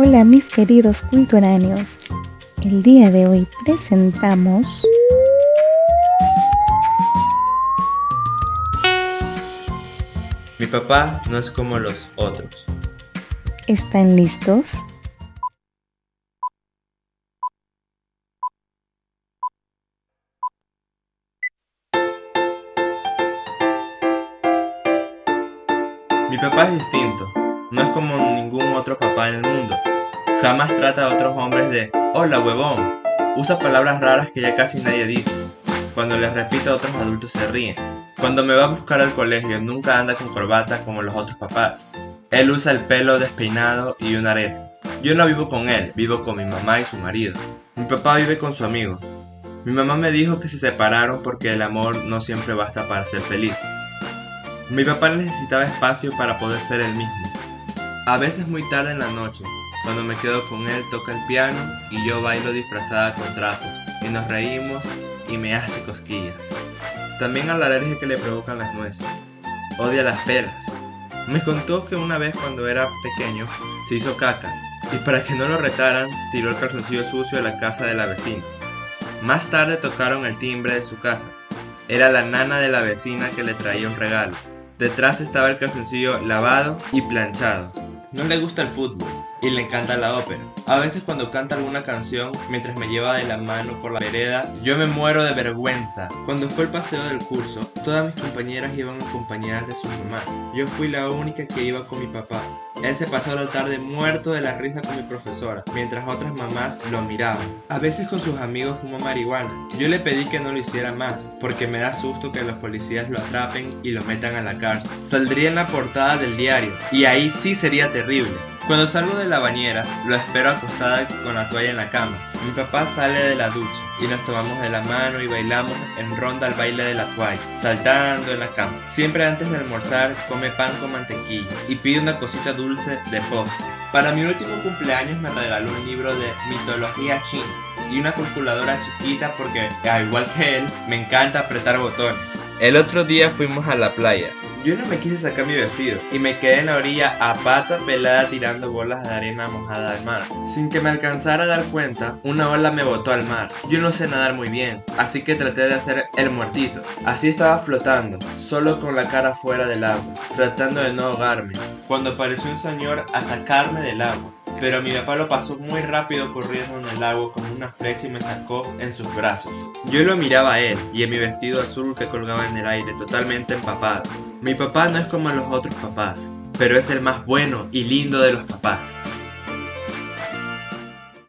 Hola mis queridos culturáneos. El día de hoy presentamos Mi papá no es como los otros. ¿Están listos? Mi papá es distinto. No es como ningún otro papá en el mundo. Jamás trata a otros hombres de hola huevón. Usa palabras raras que ya casi nadie dice. Cuando les repito a otros adultos se ríen. Cuando me va a buscar al colegio nunca anda con corbata como los otros papás. Él usa el pelo despeinado y un arete. Yo no vivo con él, vivo con mi mamá y su marido. Mi papá vive con su amigo. Mi mamá me dijo que se separaron porque el amor no siempre basta para ser feliz. Mi papá necesitaba espacio para poder ser el mismo. A veces muy tarde en la noche, cuando me quedo con él, toca el piano y yo bailo disfrazada con trapos y nos reímos y me hace cosquillas. También a la alergia que le provocan las nueces. Odia las peras. Me contó que una vez cuando era pequeño se hizo caca y para que no lo retaran tiró el calzoncillo sucio de la casa de la vecina. Más tarde tocaron el timbre de su casa. Era la nana de la vecina que le traía un regalo. Detrás estaba el calzoncillo lavado y planchado. No le gusta el fútbol y le encanta la ópera. A veces cuando canta alguna canción mientras me lleva de la mano por la vereda, yo me muero de vergüenza. Cuando fue el paseo del curso, todas mis compañeras iban acompañadas de sus mamás. Yo fui la única que iba con mi papá. Él se pasó la tarde muerto de la risa con mi profesora, mientras otras mamás lo miraban. A veces con sus amigos fumó marihuana. Yo le pedí que no lo hiciera más, porque me da susto que los policías lo atrapen y lo metan a la cárcel. Saldría en la portada del diario, y ahí sí sería terrible. Cuando salgo de la bañera, lo espero acostada con la toalla en la cama. Mi papá sale de la ducha y nos tomamos de la mano y bailamos en ronda al baile de la toalla, saltando en la cama. Siempre antes de almorzar come pan con mantequilla y pide una cosita dulce de postre. Para mi último cumpleaños me regaló un libro de mitología china y una calculadora chiquita porque, al igual que él, me encanta apretar botones. El otro día fuimos a la playa. Yo no me quise sacar mi vestido y me quedé en la orilla a pata pelada tirando bolas de arena mojada al mar. Sin que me alcanzara a dar cuenta, una ola me botó al mar. Yo no sé nadar muy bien, así que traté de hacer el muertito. Así estaba flotando, solo con la cara fuera del agua, tratando de no ahogarme, cuando apareció un señor a sacarme del agua. Pero mi papá lo pasó muy rápido corriendo en el agua como una flecha y me sacó en sus brazos. Yo lo miraba a él y en mi vestido azul que colgaba en el aire totalmente empapado. Mi papá no es como los otros papás, pero es el más bueno y lindo de los papás.